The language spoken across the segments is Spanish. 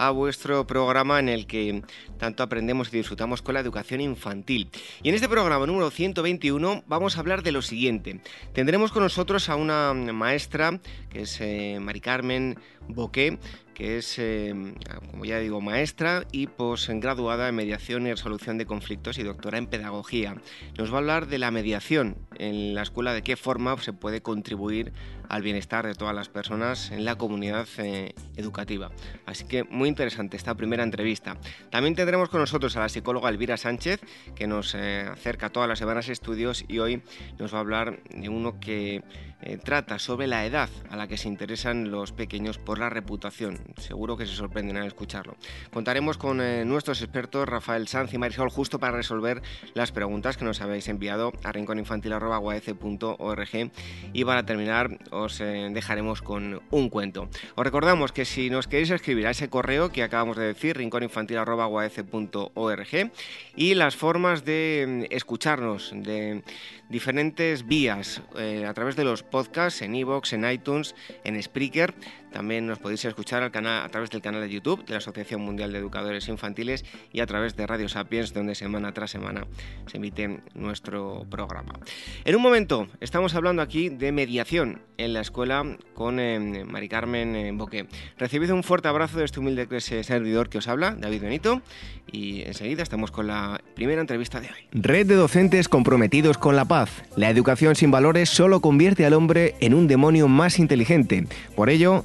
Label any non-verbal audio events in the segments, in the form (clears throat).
a vuestro programa en el que tanto aprendemos y disfrutamos con la educación infantil. Y en este programa número 121 vamos a hablar de lo siguiente. Tendremos con nosotros a una maestra que es eh, Mari Carmen Boqué, que es, eh, como ya digo, maestra y posgraduada en mediación y resolución de conflictos y doctora en pedagogía. Nos va a hablar de la mediación en la escuela, de qué forma se puede contribuir al bienestar de todas las personas en la comunidad eh, educativa. Así que muy interesante esta primera entrevista. También tendremos con nosotros a la psicóloga Elvira Sánchez, que nos eh, acerca todas las semanas estudios y hoy nos va a hablar de uno que eh, trata sobre la edad a la que se interesan los pequeños por la reputación. Seguro que se sorprenden al escucharlo. Contaremos con eh, nuestros expertos Rafael Sanz y Marisol justo para resolver las preguntas que nos habéis enviado a rinconinfantil.org y para terminar os eh, dejaremos con un cuento. Os recordamos que si nos queréis escribir a ese correo que acabamos de decir, rinconinfantil.org y las formas de mm, escucharnos de diferentes vías a través de los podcast en iVoox, en iTunes, en Spreaker. También nos podéis escuchar al canal, a través del canal de YouTube de la Asociación Mundial de Educadores Infantiles y a través de Radio Sapiens, donde semana tras semana se emite nuestro programa. En un momento estamos hablando aquí de mediación en la escuela con eh, Mari Carmen eh, Boqué. Recibid un fuerte abrazo de este humilde servidor que os habla, David Benito, y enseguida estamos con la primera entrevista de hoy. Red de docentes comprometidos con la paz. La educación sin valores solo convierte al hombre en un demonio más inteligente. Por ello,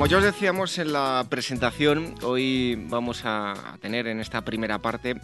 Como ya os decíamos en la presentación, hoy vamos a tener en esta primera parte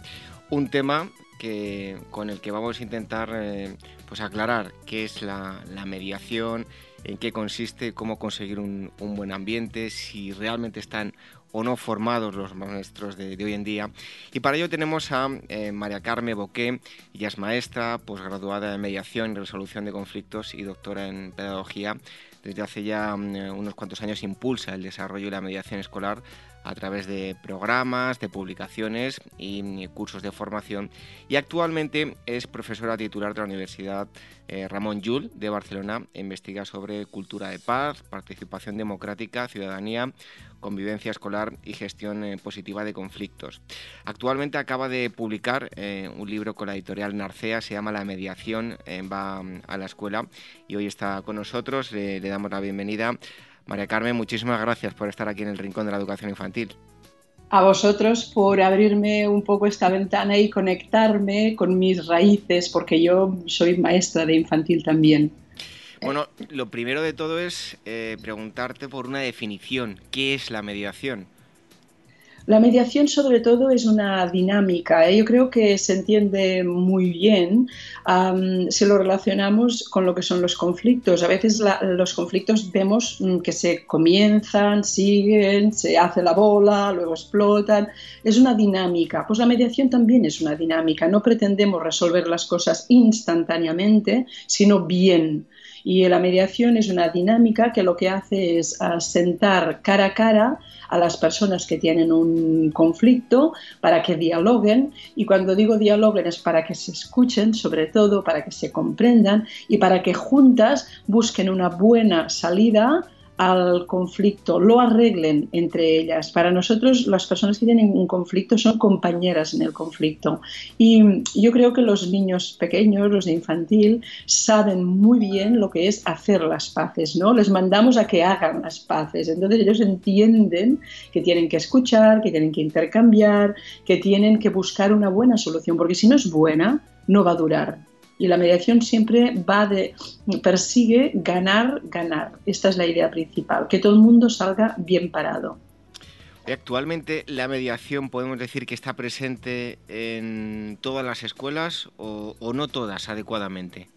un tema que, con el que vamos a intentar eh, pues aclarar qué es la, mediación, en qué consiste, cómo conseguir un, buen ambiente, si realmente están o no formados los maestros de, hoy en día. Y para ello tenemos a eh, María Carmen Boqué, ella es maestra, posgraduada en mediación y resolución de conflictos y doctora en pedagogía desde hace ya mm, unos cuantos años impulsa el desarrollo y la mediación escolar a través de programas, de publicaciones y cursos de formación y actualmente es profesora titular de la Universidad eh, Ramón Llull de Barcelona investiga sobre cultura de paz, participación democrática, ciudadanía, convivencia escolar y gestión eh, positiva de conflictos. Actualmente acaba de publicar eh, un libro con la editorial Narcea, se llama La mediación va mm, a la escuela y hoy está con nosotros, le damos la bienvenida. María Carmen, muchísimas gracias por estar aquí en el Rincón de la Educación Infantil a vosotros por abrirme un poco esta ventana y conectarme con mis raíces, porque yo soy maestra de infantil también. Bueno, lo primero de todo es eh, preguntarte por una definición. ¿Qué es la mediación? La mediación sobre todo es una dinámica. ¿eh? Yo creo que se entiende muy bien si lo relacionamos con lo que son los conflictos. A veces los conflictos vemos mm, que se comienzan, siguen, se hace la bola, luego explotan. Es una dinámica. Pues la mediación también es una dinámica. No pretendemos resolver las cosas instantáneamente, sino bien. Y la mediación es una dinámica que lo que hace es sentar cara a cara a las personas que tienen un conflicto para que dialoguen. Y cuando digo dialoguen es para que se escuchen sobre todo, para que se comprendan y para que juntas busquen una buena salida al conflicto, lo arreglen entre ellas. Para nosotros las personas que tienen un conflicto son compañeras en el conflicto. Y yo creo que los niños pequeños, los de infantil, saben muy bien lo que es hacer las paces, ¿no? Les mandamos a que hagan las paces. Entonces ellos entienden que tienen que escuchar, que tienen que intercambiar, que tienen que buscar una buena solución, porque si no es buena, no va a durar. Y la mediación siempre va de, persigue ganar, ganar. Esta es la idea principal, que todo el mundo salga bien parado. Actualmente la mediación podemos decir que está presente en todas las escuelas o, o no todas adecuadamente.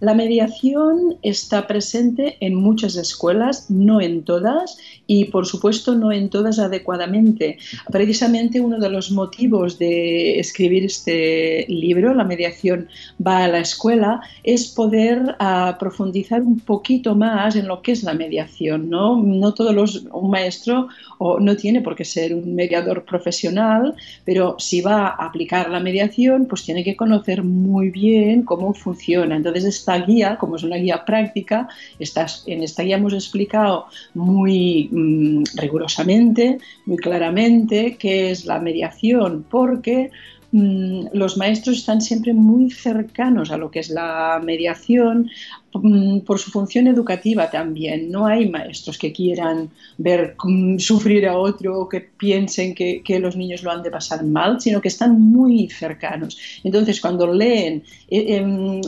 La mediación está presente en muchas escuelas, no en todas, y por supuesto no en todas adecuadamente. Precisamente uno de los motivos de escribir este libro, La mediación va a la escuela, es poder uh, profundizar un poquito más en lo que es la mediación. No, no todos los, un maestro o no tiene por qué ser un mediador profesional, pero si va a aplicar la mediación, pues tiene que conocer muy bien cómo funciona. Entonces, esta guía, como es una guía práctica, en esta guía hemos explicado muy mm, rigurosamente, muy claramente qué es la mediación, porque mm, los maestros están siempre muy cercanos a lo que es la mediación, Mm, por su función educativa también. No hay maestros que quieran ver sufrir a otro o que piensen que, los niños lo han de pasar mal, sino que están muy cercanos. Entonces, cuando leen eh, em,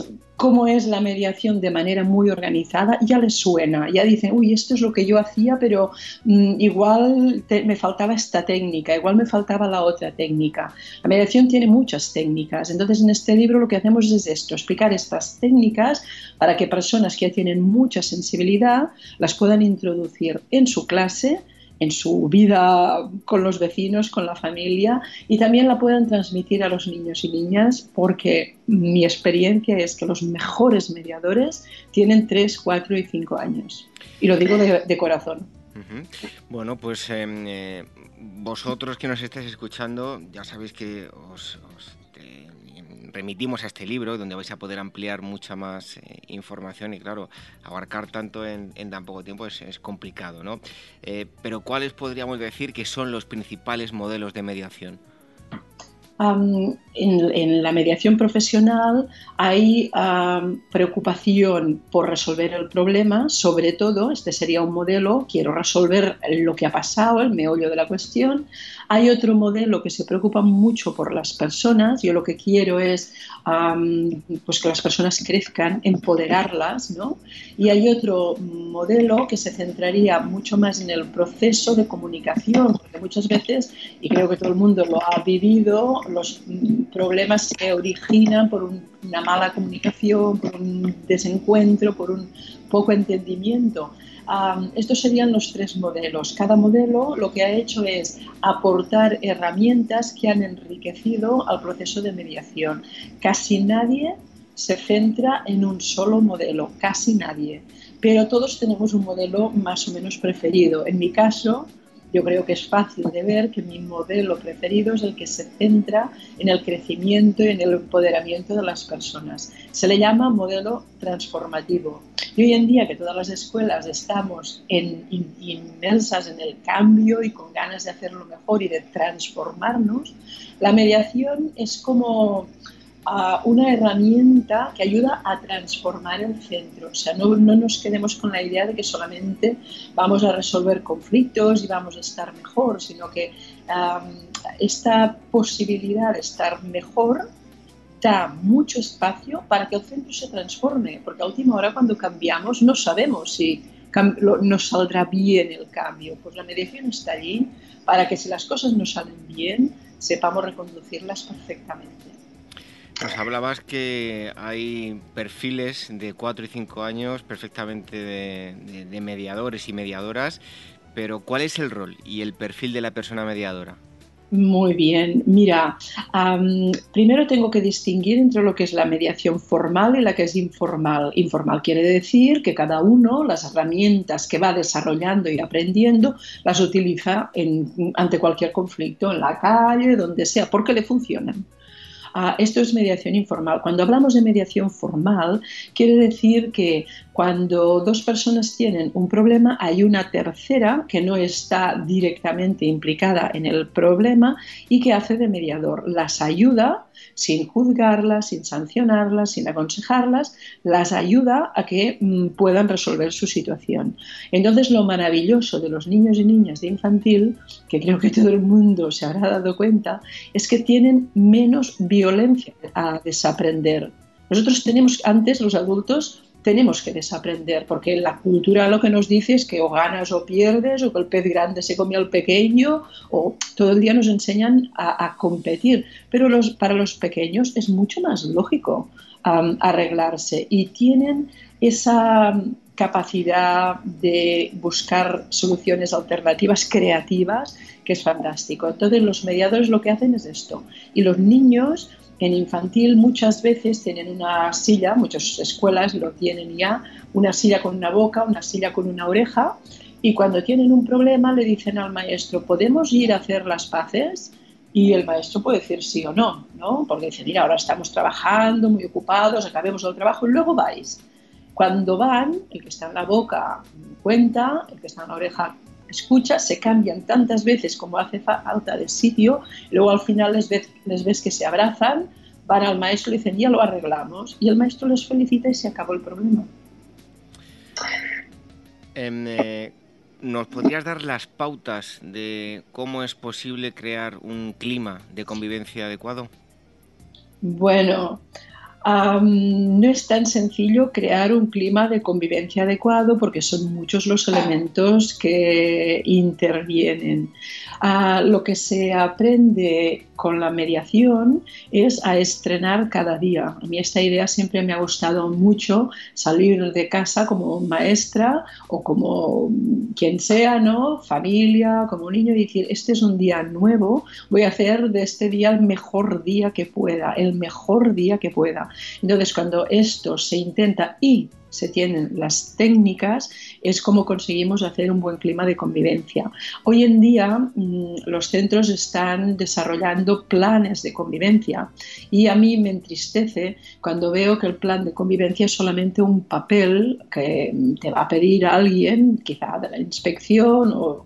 cómo es la mediación de manera muy organizada, ya les suena, ya dicen, uy, esto es lo que yo hacía, pero mm, igual me faltaba esta técnica, igual me faltaba la otra técnica. La mediación tiene muchas técnicas, entonces en este libro lo que hacemos es esto, explicar estas técnicas para que personas que ya tienen mucha sensibilidad las puedan introducir en su clase, en su vida con los vecinos, con la familia y también la puedan transmitir a los niños y niñas porque mi experiencia es que los mejores mediadores tienen 3, 4 y 5 años. Y lo digo de, corazón. Bueno, pues em, eh, vosotros que nos estáis escuchando, ya sabéis que os remitimos a este libro donde vais a poder ampliar mucha más eh, información y claro, abarcar tanto en, tan poco tiempo es, complicado, ¿no? Eh, pero ¿cuáles podríamos decir que son los principales modelos de mediación? En, la mediación profesional hay preocupación por resolver el problema, sobre todo, este sería un modelo, quiero resolver lo que ha pasado, el meollo de la cuestión. Hay otro modelo que se preocupa mucho por las personas, yo lo que quiero es pues que las personas crezcan, empoderarlas, ¿no? Y hay otro modelo que se centraría mucho más en el proceso de comunicación, porque muchas veces, y creo que todo el mundo lo ha vivido, los problemas se originan por una mala comunicación, por un desencuentro, por un poco entendimiento. estos serían los tres modelos. Cada modelo lo que ha hecho es aportar herramientas que han enriquecido al proceso de mediación. Casi nadie se centra en un solo modelo, casi nadie, pero todos tenemos un modelo más o menos preferido. En mi caso, yo creo que es fácil de ver que mi modelo preferido es el que se centra en el crecimiento y en el empoderamiento de las personas. Se le llama modelo transformativo. Y hoy en día que todas las escuelas estamos en, inmersas en el cambio y con ganas de hacerlo mejor y de transformarnos, la mediación es como una herramienta que ayuda a transformar el centro. O sea, no, no, nos quedemos con la idea de que solamente vamos a resolver conflictos y vamos a estar mejor, sino que esta posibilidad de estar mejor da mucho espacio para que el centro se transforme, porque a última hora cuando cambiamos no sabemos si nos saldrá bien el cambio. Pues la mediación está allí para que si las cosas no salen bien, sepamos reconducirlas perfectamente. Nos hablabas que hay perfiles de 4 y 5 años perfectamente de, mediadores y mediadoras, pero ¿cuál es el rol y el perfil de la persona mediadora? Muy bien, mira, primero tengo que distinguir entre lo que es la mediación formal y la que es informal. Informal quiere decir que cada uno las herramientas que va desarrollando y aprendiendo las utiliza ante cualquier conflicto, en la calle, donde sea, porque le funcionan. Esto es mediación informal. Cuando hablamos de mediación formal, quiere decir que cuando dos personas tienen un problema, hay una tercera que no está directamente implicada en el problema y que hace de mediador. Las ayuda sin juzgarlas, sin sancionarlas, sin aconsejarlas, las ayuda a que mm, puedan resolver su situación. Entonces, lo maravilloso de los niños y niñas de infantil, que creo que todo el mundo se habrá dado cuenta, es que tienen menos violencia a desaprender. Nosotros tenemos antes, los adultos, tenemos que desaprender, porque la cultura lo que nos dice es que o ganas o pierdes, o que el pez grande se come al pequeño, o todo el día nos enseñan a, competir. Pero los, para los pequeños es mucho más lógico arreglarse y tienen esa capacidad de buscar soluciones alternativas creativas que es fantástico. Entonces los mediadores lo que hacen es esto. Y los niños en infantil muchas veces tienen una silla, muchas escuelas lo tienen ya, una silla con una boca, una silla con una oreja, y cuando tienen un problema le dicen al maestro, ¿podemos ir a hacer las paces? Y el maestro puede decir sí o no, ¿no? Porque dice, mira, ahora estamos trabajando, muy ocupados, acabemos el trabajo y luego vais. Cuando van, el que está en la boca cuenta, el que está en la oreja escucha, se cambian tantas veces como hace falta de sitio, luego al final les ves, les ves que se abrazan, van al maestro y dicen, ya lo arreglamos, y el maestro les felicita y se acabó el problema. Em, eh, ¿Nos podrías dar las pautas de cómo es posible crear un clima de convivencia adecuado? Bueno, no es tan sencillo crear un clima de convivencia adecuado porque son muchos los elementos que intervienen. Ah, lo que se aprende con la mediación es a estrenar cada día. A mí esta idea siempre me ha gustado mucho, salir de casa como maestra o como quien sea, ¿no? Familia, como niño, y decir, este es un día nuevo, voy a hacer de este día el mejor día que pueda, el mejor día que pueda. Entonces, cuando esto se intenta y se tienen las técnicas, es como conseguimos hacer un buen clima de convivencia. Hoy en día mm, los centros están desarrollando planes de convivencia y a mí me entristece cuando veo que el plan de convivencia es solamente un papel que te va a pedir alguien, quizá de la inspección o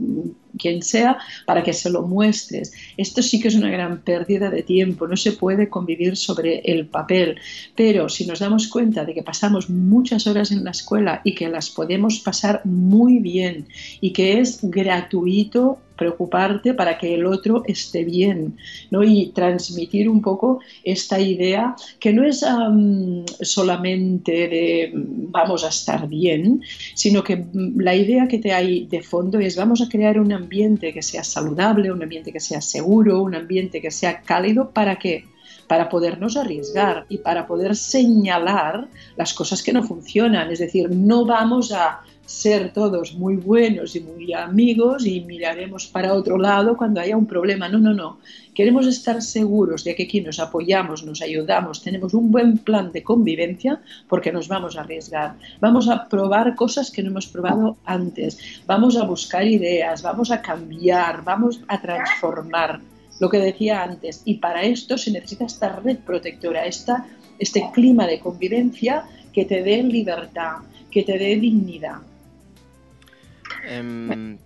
quien sea, para que se lo muestres. Esto sí que es una gran pérdida de tiempo, no se puede convivir sobre el papel, pero si nos damos cuenta de que pasamos muchas horas en la escuela y que las podemos pasar muy bien y que es gratuito preocuparte para que el otro esté bien, ¿no? Y transmitir un poco esta idea que no es solamente de vamos a estar bien, sino que la idea que te hay de fondo es vamos a crear un ambiente que sea saludable, un ambiente que sea seguro, un ambiente que sea cálido, ¿para qué? para podernos arriesgar y para poder señalar las cosas que no funcionan. Es decir, no vamos a ser todos muy buenos y muy amigos y miraremos para otro lado cuando haya un problema. No, no, no. Queremos estar seguros de que aquí nos apoyamos, nos ayudamos, tenemos un buen plan de convivencia porque nos vamos a arriesgar. Vamos a probar cosas que no hemos probado antes. Vamos a buscar ideas, vamos a cambiar, vamos a transformar lo que decía antes. Y para esto se necesita esta red protectora, esta, este clima de convivencia que te dé libertad, que te dé dignidad. Em,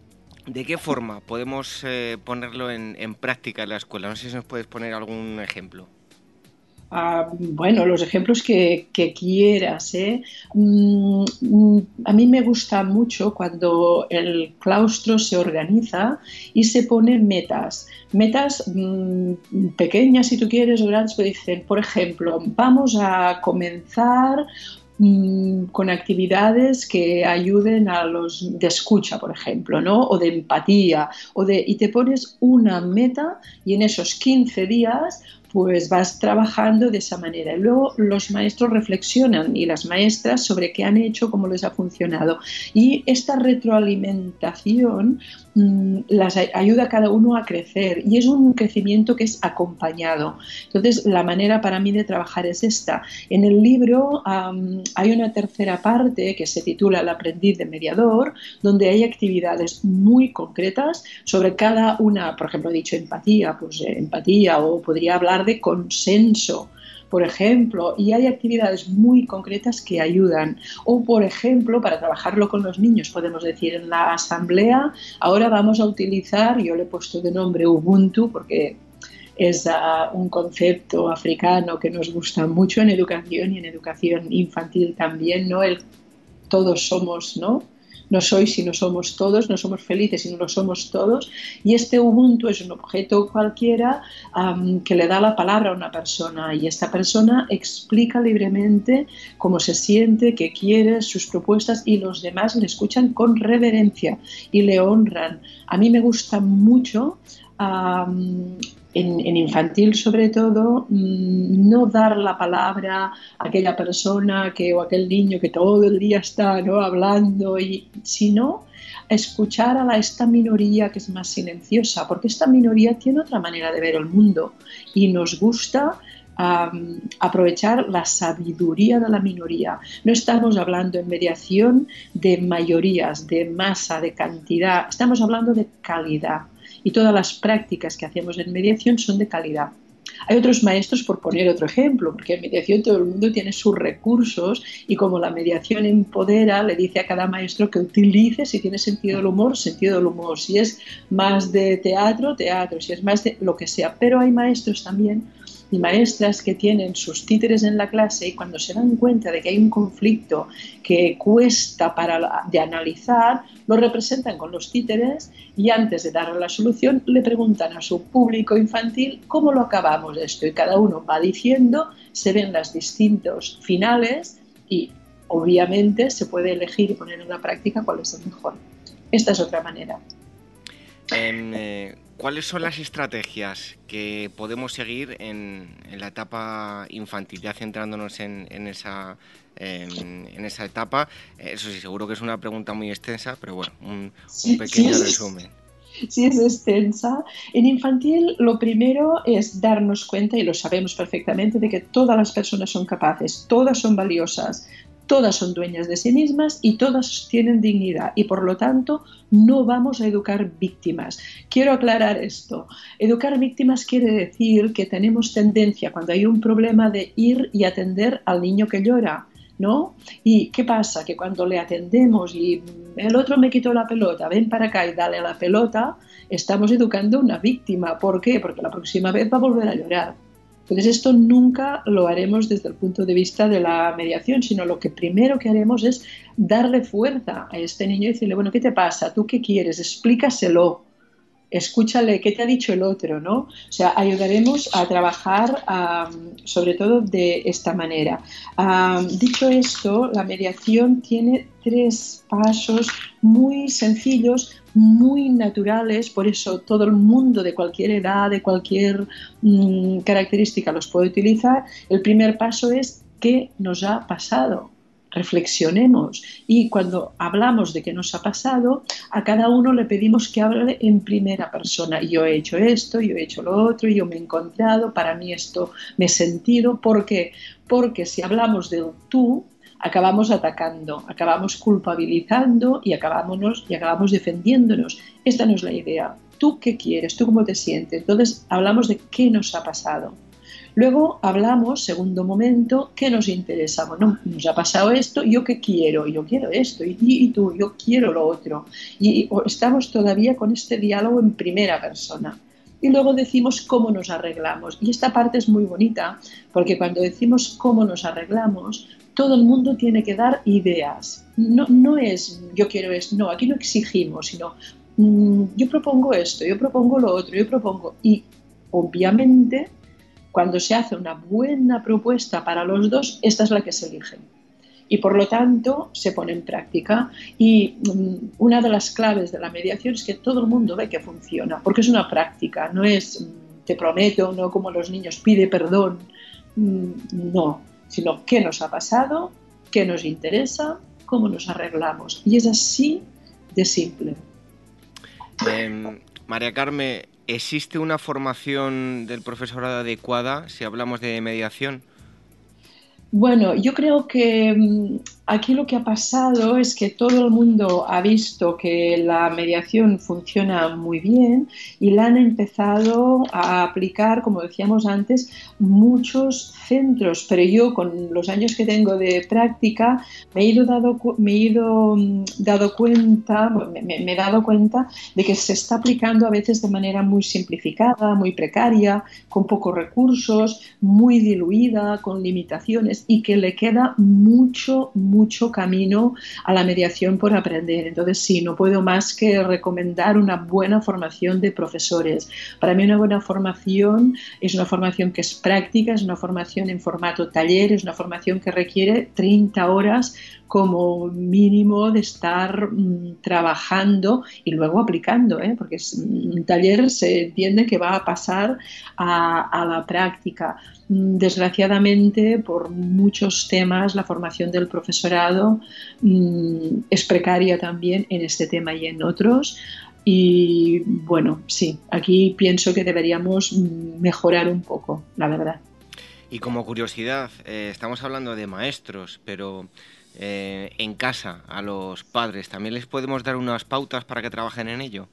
¿De qué forma podemos eh, ponerlo en, práctica en la escuela? No sé si nos puedes poner algún ejemplo. Ah, bueno, los ejemplos que, quieras. ¿eh? Mm, mm, a mí me gusta mucho cuando el claustro se organiza y se ponen metas. Metas mm, pequeñas, si tú quieres, grandes, pues dicen, por ejemplo, vamos a comenzar Mm, con actividades que ayuden a los de escucha, por ejemplo, ¿no? O de empatía, o de, y te pones una meta y en esos 15 días pues vas trabajando de esa manera. Y luego los maestros reflexionan y las maestras sobre qué han hecho, cómo les ha funcionado. Y esta retroalimentación mm, las ayuda a cada uno a crecer y es un crecimiento que es acompañado. Entonces, la manera para mí de trabajar es esta. En el libro hay una tercera parte que se titula El aprendiz de mediador, donde hay actividades muy concretas sobre cada una, por ejemplo, he dicho empatía, pues eh, empatía o podría hablar de consenso, por ejemplo, y hay actividades muy concretas que ayudan. O, por ejemplo, para trabajarlo con los niños, podemos decir en la asamblea, ahora vamos a utilizar, yo le he puesto de nombre Ubuntu porque es uh, un concepto africano que nos gusta mucho en educación y en educación infantil también, ¿no? Todos somos, ¿no? No sois si no somos todos, no somos felices si no lo somos todos. Y este Ubuntu es un objeto cualquiera que le da la palabra a una persona y esta persona explica libremente cómo se siente, qué quiere, sus propuestas y los demás le escuchan con reverencia y le honran. A mí me gusta mucho en, infantil sobre todo, mm, no dar la palabra a aquella persona que, o aquel niño que todo el día está ¿no? hablando, y, sino escuchar a la, esta minoría que es más silenciosa, porque esta minoría tiene otra manera de ver el mundo y nos gusta aprovechar la sabiduría de la minoría. No estamos hablando en mediación de mayorías, de masa, de cantidad, estamos hablando de calidad y todas las prácticas que hacemos en mediación son de calidad. Hay otros maestros, por poner otro ejemplo, porque en mediación todo el mundo tiene sus recursos y como la mediación empodera, le dice a cada maestro que utilice, si tiene sentido del humor, sentido del humor, si es más de teatro, teatro, si es más de lo que sea. Pero hay maestros también y maestras que tienen sus títeres en la clase y cuando se dan cuenta de que hay un conflicto que cuesta para de analizar, lo representan con los títeres y antes de darle la solución le preguntan a su público infantil cómo lo acabamos esto y cada uno va diciendo, se ven las distintos finales y obviamente se puede elegir y poner en la práctica cuál es el mejor. Esta es otra manera. Eh, ¿Cuáles son las estrategias que podemos seguir en, la etapa infantil, ya centrándonos en, esa, en, esa etapa? Eso sí, seguro que es una pregunta muy extensa, pero bueno, un, pequeño resumen. Sí, es extensa. En infantil lo primero es darnos cuenta, y lo sabemos perfectamente, de que todas las personas son capaces, todas son valiosas, todas son dueñas de sí mismas y todas tienen dignidad y por lo tanto no vamos a educar víctimas. Quiero aclarar esto. Educar víctimas quiere decir que tenemos tendencia cuando hay un problema de ir y atender al niño que llora. ¿No? ¿Y qué pasa? Que cuando le atendemos y el otro me quitó la pelota, ven para acá y dale la pelota, estamos educando a una víctima. ¿Por qué? Porque la próxima vez va a volver a llorar. Entonces esto nunca lo haremos desde el punto de vista de la mediación, sino lo que primero que haremos es darle fuerza a este niño y decirle, bueno, ¿qué te pasa? ¿Tú qué quieres? Explícaselo. Escúchale, ¿qué te ha dicho el otro? ¿no? O sea, ayudaremos a trabajar sobre todo de esta manera. dicho esto, la mediación tiene tres pasos muy sencillos muy naturales, por eso todo el mundo de cualquier edad, de cualquier mm, característica los puede utilizar. El primer paso es qué nos ha pasado. Reflexionemos y cuando hablamos de qué nos ha pasado, a cada uno le pedimos que hable en primera persona. Yo he hecho esto, yo he hecho lo otro, yo me he encontrado, para mí esto me he sentido. ¿Por qué? Porque si hablamos del tú, acabamos atacando, acabamos culpabilizando y acabamos, y acabamos defendiéndonos. Esta no es la idea. ¿Tú qué quieres? ¿Tú cómo te sientes? Entonces hablamos de qué nos ha pasado. Luego hablamos, segundo momento, qué nos interesa. Bueno, nos ha pasado esto, yo qué quiero, yo quiero esto, y, y tú, yo quiero lo otro. Y estamos todavía con este diálogo en primera persona y luego decimos cómo nos arreglamos. Y esta parte es muy bonita, porque cuando decimos cómo nos arreglamos, todo el mundo tiene que dar ideas. No, no es yo quiero esto, no, aquí no exigimos, sino mm, yo propongo esto, yo propongo lo otro, yo propongo. Y obviamente, cuando se hace una buena propuesta para los dos, esta es la que se elige. Y por lo tanto se pone en práctica. Y mm, una de las claves de la mediación es que todo el mundo ve que funciona, porque es una práctica, no es mm, te prometo, no como los niños, pide perdón, mm, no, sino qué nos ha pasado, qué nos interesa, cómo nos arreglamos. Y es así de simple. Em, María Carmen, ¿existe una formación del profesorado adecuada si hablamos de mediación? Bueno, yo creo que mm, aquí lo que ha pasado es que todo el mundo ha visto que la mediación funciona muy bien y la han empezado a aplicar, como decíamos antes, muchos centros. Pero yo, con los años que tengo de práctica, me he ido, dado, me he ido mm, cuenta, me, he dado cuenta de que se está aplicando a veces de manera muy simplificada, muy precaria, con pocos recursos, muy diluida, con limitaciones y que le queda mucho, mucho camino a la mediación por aprender. Entonces, sí, no puedo más que recomendar una buena formación de profesores. Para mí una buena formación es una formación que es práctica, es una formación en formato taller, es una formación que requiere 30 horas como mínimo de estar mm, trabajando y luego aplicando, ¿eh? porque un taller se entiende que va a pasar a, la práctica. Mm, desgraciadamente, por muchos temas, la formación del profesorado mm, es precaria también en este tema y en otros. Y bueno, sí, aquí pienso que deberíamos mejorar un poco, la verdad. Y como curiosidad, eh, estamos hablando de maestros, pero eh, en casa a los padres, ¿también les podemos dar unas pautas para que trabajen en ello?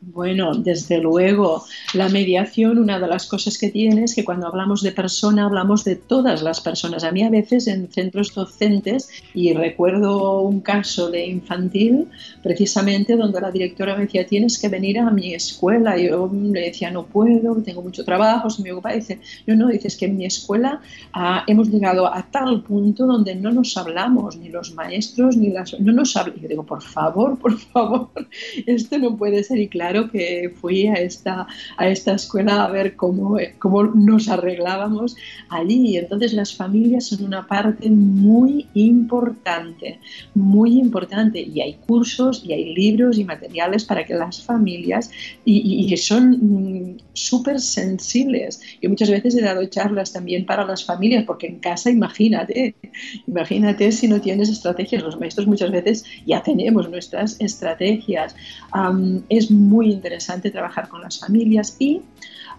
Bueno, desde luego, la mediación, una de las cosas que tiene es que cuando hablamos de persona, hablamos de todas las personas. A mí a veces en centros docentes, y recuerdo un caso de infantil, precisamente donde la directora me decía, tienes que venir a mi escuela. Y yo le decía, no puedo, tengo mucho trabajo, se me ocupa. dice, no, no, dices que en mi escuela ah, hemos llegado a tal punto donde no nos hablamos, ni los maestros, ni las... No nos hablan. Yo digo, por favor, por favor, (laughs) esto no puede ser. Y claro, claro que fui a esta, a esta escuela a ver cómo, cómo nos arreglábamos allí. Y entonces las familias son una parte muy importante, muy importante. Y hay cursos y hay libros y materiales para que las familias, y, son mm, súper sensibles. Yo muchas veces he dado charlas también para las familias, porque en casa, imagínate, imagínate si no tienes estrategias. Los maestros muchas veces ya tenemos nuestras estrategias. es muy muy interesante trabajar con las familias y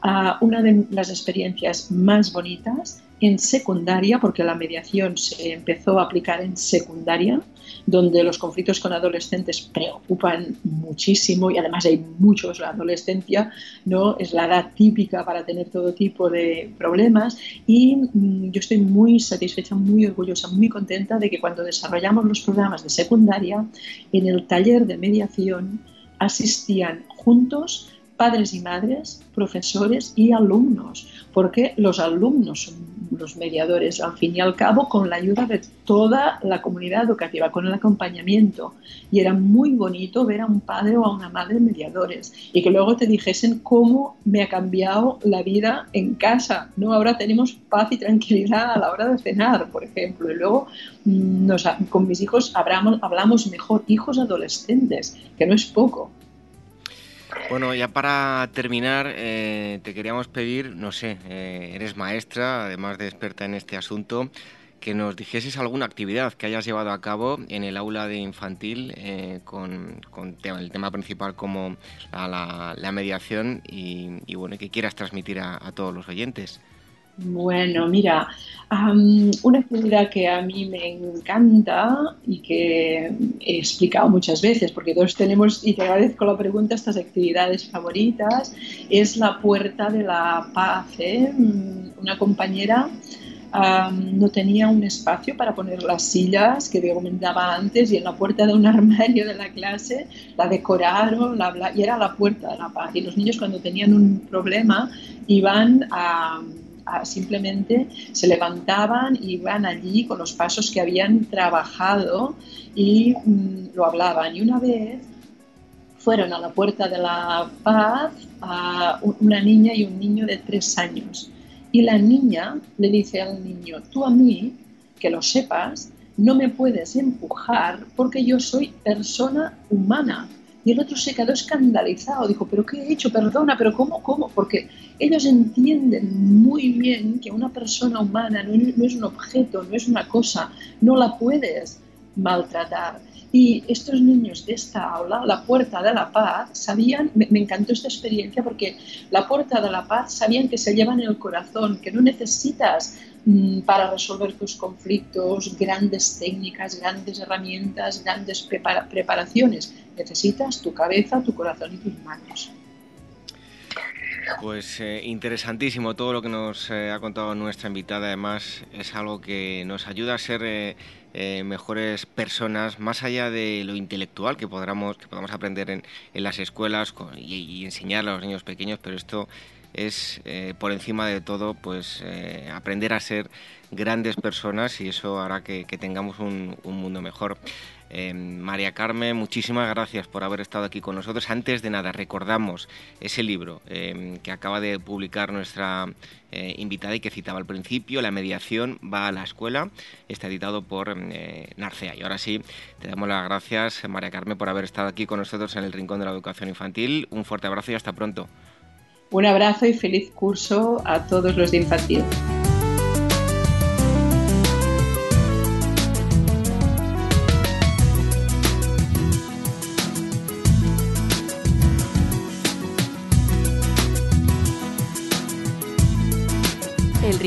ah, una de las experiencias más bonitas en secundaria, porque la mediación se empezó a aplicar en secundaria, donde los conflictos con adolescentes preocupan muchísimo y además hay muchos. La adolescencia no es la edad típica para tener todo tipo de problemas y mm, yo estoy muy satisfecha, muy orgullosa, muy contenta de que cuando desarrollamos los programas de secundaria, en el taller de mediación asistían juntos padres y madres, profesores y alumnos, porque los alumnos son los mediadores, al fin y al cabo, con la ayuda de toda la comunidad educativa, con el acompañamiento. Y era muy bonito ver a un padre o a una madre mediadores y que luego te dijesen cómo me ha cambiado la vida en casa. ¿no? Ahora tenemos paz y tranquilidad a la hora de cenar, por ejemplo. Y luego mm, con mis hijos hablamos, hablamos mejor, hijos adolescentes, que no es poco. Bueno, ya para terminar, eh, te queríamos pedir, no sé, eh, eres maestra, además de experta en este asunto, que nos dijeses alguna actividad que hayas llevado a cabo en el aula de infantil eh, con, el tema principal como la, mediación y, bueno, que quieras transmitir a todos los oyentes. Bueno, mira, una actividad que a mí me encanta y que he explicado muchas veces, porque todos tenemos, y te agradezco la pregunta, estas actividades favoritas, es la puerta de la paz. ¿eh? Mm, una compañera no tenía un espacio para poner las sillas que comentaba antes y en la puerta de un (laughs) armario de la clase la decoraron y era la puerta de la paz. Y los niños cuando tenían un problema iban a simplemente se levantaban y iban allí con los pasos que habían trabajado y mm, lo hablaban. Y una vez fueron a la puerta de la paz a una niña y un niño de tres años. Y la niña le dice al niño, tú a mí, que lo sepas, no me puedes empujar porque yo soy persona humana. Y el otro se quedó escandalizado, dijo, pero ¿qué he hecho? Perdona, pero ¿cómo? ¿Cómo? Porque ellos entienden muy bien que una persona humana no, es un objeto, no es una cosa, no la puedes maltratar. Y estos niños de esta aula, la puerta de la paz, sabían, me, encantó esta experiencia porque la puerta de la paz sabían que se llevan en el corazón, que no necesitas mm, para resolver tus conflictos grandes técnicas, grandes herramientas, grandes preparaciones. Necesitas tu cabeza, tu corazón y tus manos. Pues eh, interesantísimo todo lo que nos eh, ha contado nuestra invitada. Además, es algo que nos ayuda a ser eh, mejores personas, más allá de lo intelectual que podamos, que podamos aprender en, las escuelas y, enseñar a los niños pequeños, pero esto es por encima de todo pues aprender a ser grandes personas y eso hará que, tengamos un mundo mejor. Em, María Carmen, muchísimas gracias por haber estado aquí con nosotros. Antes de nada, recordamos ese libro em, que acaba de publicar nuestra eh, invitada y que citaba al principio, La mediación va a la escuela, está editado por em, eh, Narcea. Y ahora sí, te damos las gracias, María Carmen, por haber estado aquí con nosotros en el Rincón de la Educación Infantil. Un fuerte abrazo y hasta pronto. Un abrazo y feliz curso a todos los de infantil.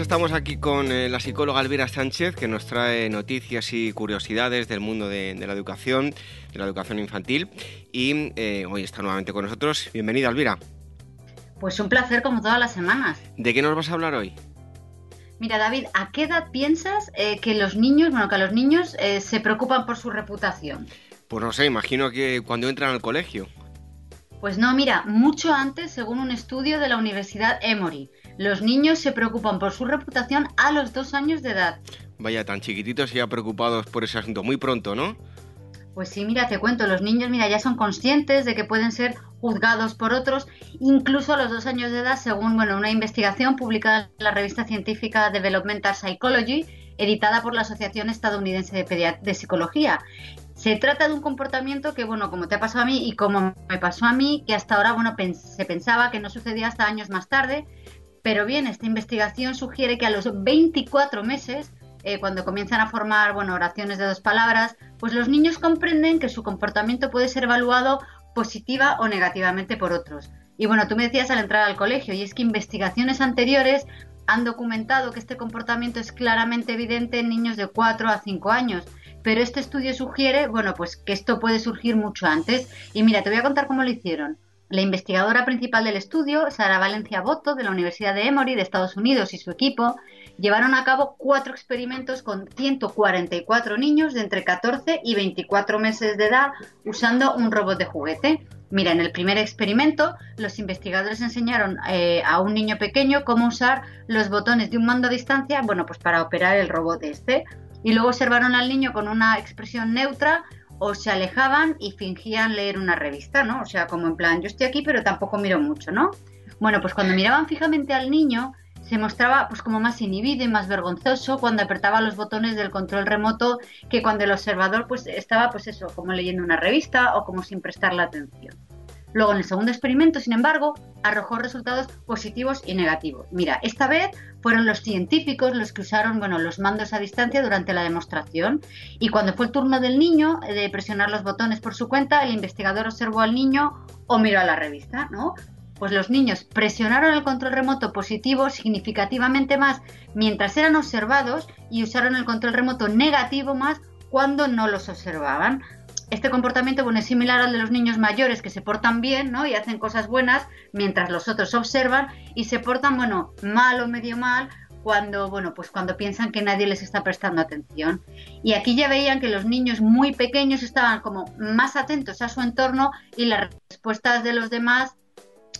Estamos aquí con eh, la psicóloga Elvira Sánchez, que nos trae noticias y curiosidades del mundo de, la educación, de la educación infantil. Y eh, hoy está nuevamente con nosotros. Bienvenida, Elvira. Pues un placer como todas las semanas. ¿De qué nos vas a hablar hoy? Mira, David, ¿a qué edad piensas eh, que los niños, bueno, que los niños se preocupan por su reputación? Pues no sé, imagino que cuando entran al colegio. Pues no, mira, mucho antes, según un estudio de la Universidad Emory. Los niños se preocupan por su reputación a los dos años de edad. Vaya, tan chiquititos y ya preocupados por ese asunto, muy pronto, ¿no? Pues sí, mira, te cuento, los niños, mira, ya son conscientes de que pueden ser juzgados por otros, incluso a los dos años de edad, según bueno, una investigación publicada en la revista científica Developmental Psychology, editada por la Asociación Estadounidense de, de Psicología. Se trata de un comportamiento que, bueno, como te ha pasado a mí y como me pasó a mí, que hasta ahora, bueno, se pensaba que no sucedía hasta años más tarde, pero bien, esta investigación sugiere que a los 24 meses, eh, cuando comienzan a formar bueno, oraciones de dos palabras, pues los niños comprenden que su comportamiento puede ser evaluado positiva o negativamente por otros. Y bueno, tú me decías al entrar al colegio, y es que investigaciones anteriores han documentado que este comportamiento es claramente evidente en niños de 4 a 5 años. Pero este estudio sugiere, bueno, pues que esto puede surgir mucho antes. Y mira, te voy a contar cómo lo hicieron. La investigadora principal del estudio, Sara Valencia Boto, de la Universidad de Emory de Estados Unidos, y su equipo llevaron a cabo cuatro experimentos con 144 niños de entre 14 y 24 meses de edad usando un robot de juguete. Mira, en el primer experimento, los investigadores enseñaron eh, a un niño pequeño cómo usar los botones de un mando a distancia, bueno, pues para operar el robot este. Y luego observaron al niño con una expresión neutra o se alejaban y fingían leer una revista, ¿no? O sea, como en plan, yo estoy aquí pero tampoco miro mucho, ¿no? Bueno, pues cuando miraban fijamente al niño, se mostraba pues como más inhibido y más vergonzoso cuando apretaba los botones del control remoto que cuando el observador pues estaba pues eso, como leyendo una revista o como sin prestarle atención. Luego, en el segundo experimento, sin embargo, arrojó resultados positivos y negativos. Mira, esta vez fueron los científicos los que usaron bueno, los mandos a distancia durante la demostración y cuando fue el turno del niño de presionar los botones por su cuenta, el investigador observó al niño o miró a la revista, ¿no? Pues los niños presionaron el control remoto positivo significativamente más mientras eran observados y usaron el control remoto negativo más cuando no los observaban este comportamiento bueno, es similar al de los niños mayores que se portan bien ¿no? y hacen cosas buenas mientras los otros observan y se portan bueno, mal o medio mal cuando, bueno, pues cuando piensan que nadie les está prestando atención. Y aquí ya veían que los niños muy pequeños estaban como más atentos a su entorno y las respuestas de los demás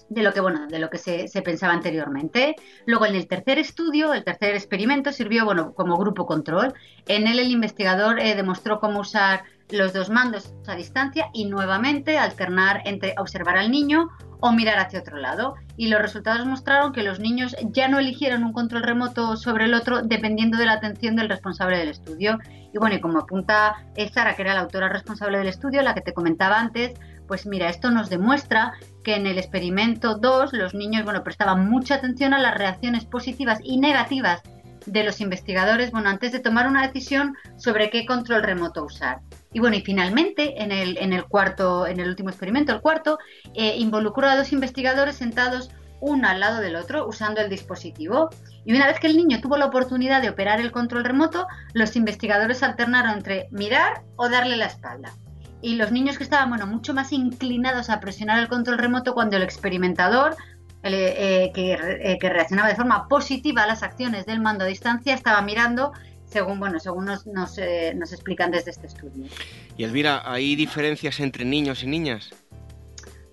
de lo que bueno de lo que se, pensaba anteriormente luego en el tercer estudio el tercer experimento sirvió bueno como grupo control en él el investigador eh, demostró cómo usar los dos mandos a distancia y nuevamente alternar entre observar al niño o mirar hacia otro lado. Y los resultados mostraron que los niños ya no eligieron un control remoto sobre el otro dependiendo de la atención del responsable del estudio. Y bueno, y como apunta Sara, que era la autora responsable del estudio, la que te comentaba antes, pues mira, esto nos demuestra que en el experimento 2 los niños, bueno, prestaban mucha atención a las reacciones positivas y negativas de los investigadores, bueno, antes de tomar una decisión sobre qué control remoto usar. Y bueno, y finalmente, en el, en el cuarto, en el último experimento, el cuarto, eh, involucró a dos investigadores sentados uno al lado del otro usando el dispositivo. Y una vez que el niño tuvo la oportunidad de operar el control remoto, los investigadores alternaron entre mirar o darle la espalda. Y los niños que estaban bueno, mucho más inclinados a presionar el control remoto cuando el experimentador eh, que, eh, que, reaccionaba de forma positiva a las acciones del mando a distancia, estaba mirando según bueno según nos, nos, eh, nos explican desde este estudio. Y Elvira, ¿hay diferencias entre niños y niñas?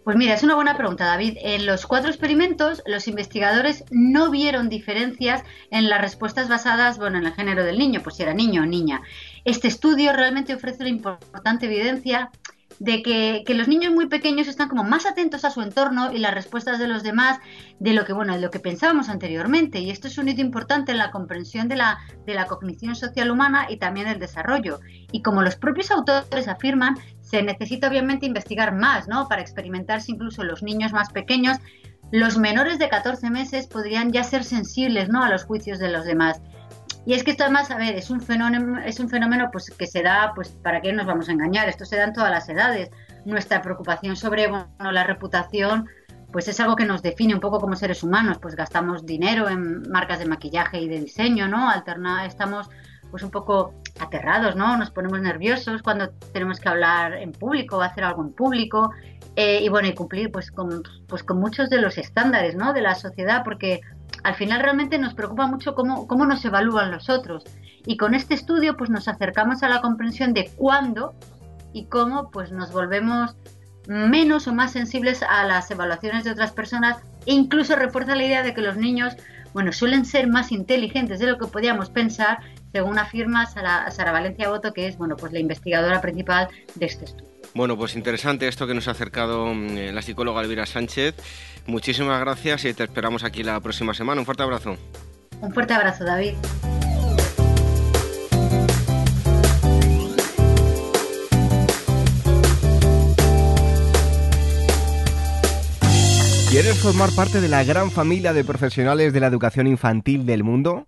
Pues mira, es una buena pregunta, David. En los cuatro experimentos, los investigadores no vieron diferencias en las respuestas basadas bueno, en el género del niño, pues si era niño o niña. Este estudio realmente ofrece una importante evidencia de que, los niños muy pequeños están como más atentos a su entorno y las respuestas de los demás de lo que, bueno, de lo que pensábamos anteriormente. Y esto es un hito importante en la comprensión de la, de la cognición social humana y también el desarrollo. Y como los propios autores afirman, se necesita obviamente investigar más, ¿no? Para experimentar si incluso los niños más pequeños, los menores de 14 meses podrían ya ser sensibles, ¿no? A los juicios de los demás. Y es que esto además, a ver, es un fenómeno, es un fenómeno pues, que se da, pues, ¿para qué nos vamos a engañar? Esto se da en todas las edades. Nuestra preocupación sobre bueno, la reputación, pues es algo que nos define un poco como seres humanos. Pues gastamos dinero en marcas de maquillaje y de diseño, ¿no? Alterna, estamos pues un poco aterrados, ¿no? Nos ponemos nerviosos cuando tenemos que hablar en público o hacer algo en público. Eh, y bueno, y cumplir pues con, pues con muchos de los estándares, ¿no? De la sociedad, porque al final realmente nos preocupa mucho cómo, cómo nos evalúan los otros. Y con este estudio pues nos acercamos a la comprensión de cuándo y cómo pues nos volvemos menos o más sensibles a las evaluaciones de otras personas e incluso refuerza la idea de que los niños bueno, suelen ser más inteligentes de lo que podíamos pensar, según afirma Sara, Sara Valencia Boto, que es bueno, pues la investigadora principal de este estudio. Bueno, pues interesante esto que nos ha acercado mm, la psicóloga Elvira Sánchez. Muchísimas gracias y te esperamos aquí la próxima semana. Un fuerte abrazo. Un fuerte abrazo, David. ¿Quieres formar parte de la gran familia de profesionales de la educación infantil del mundo?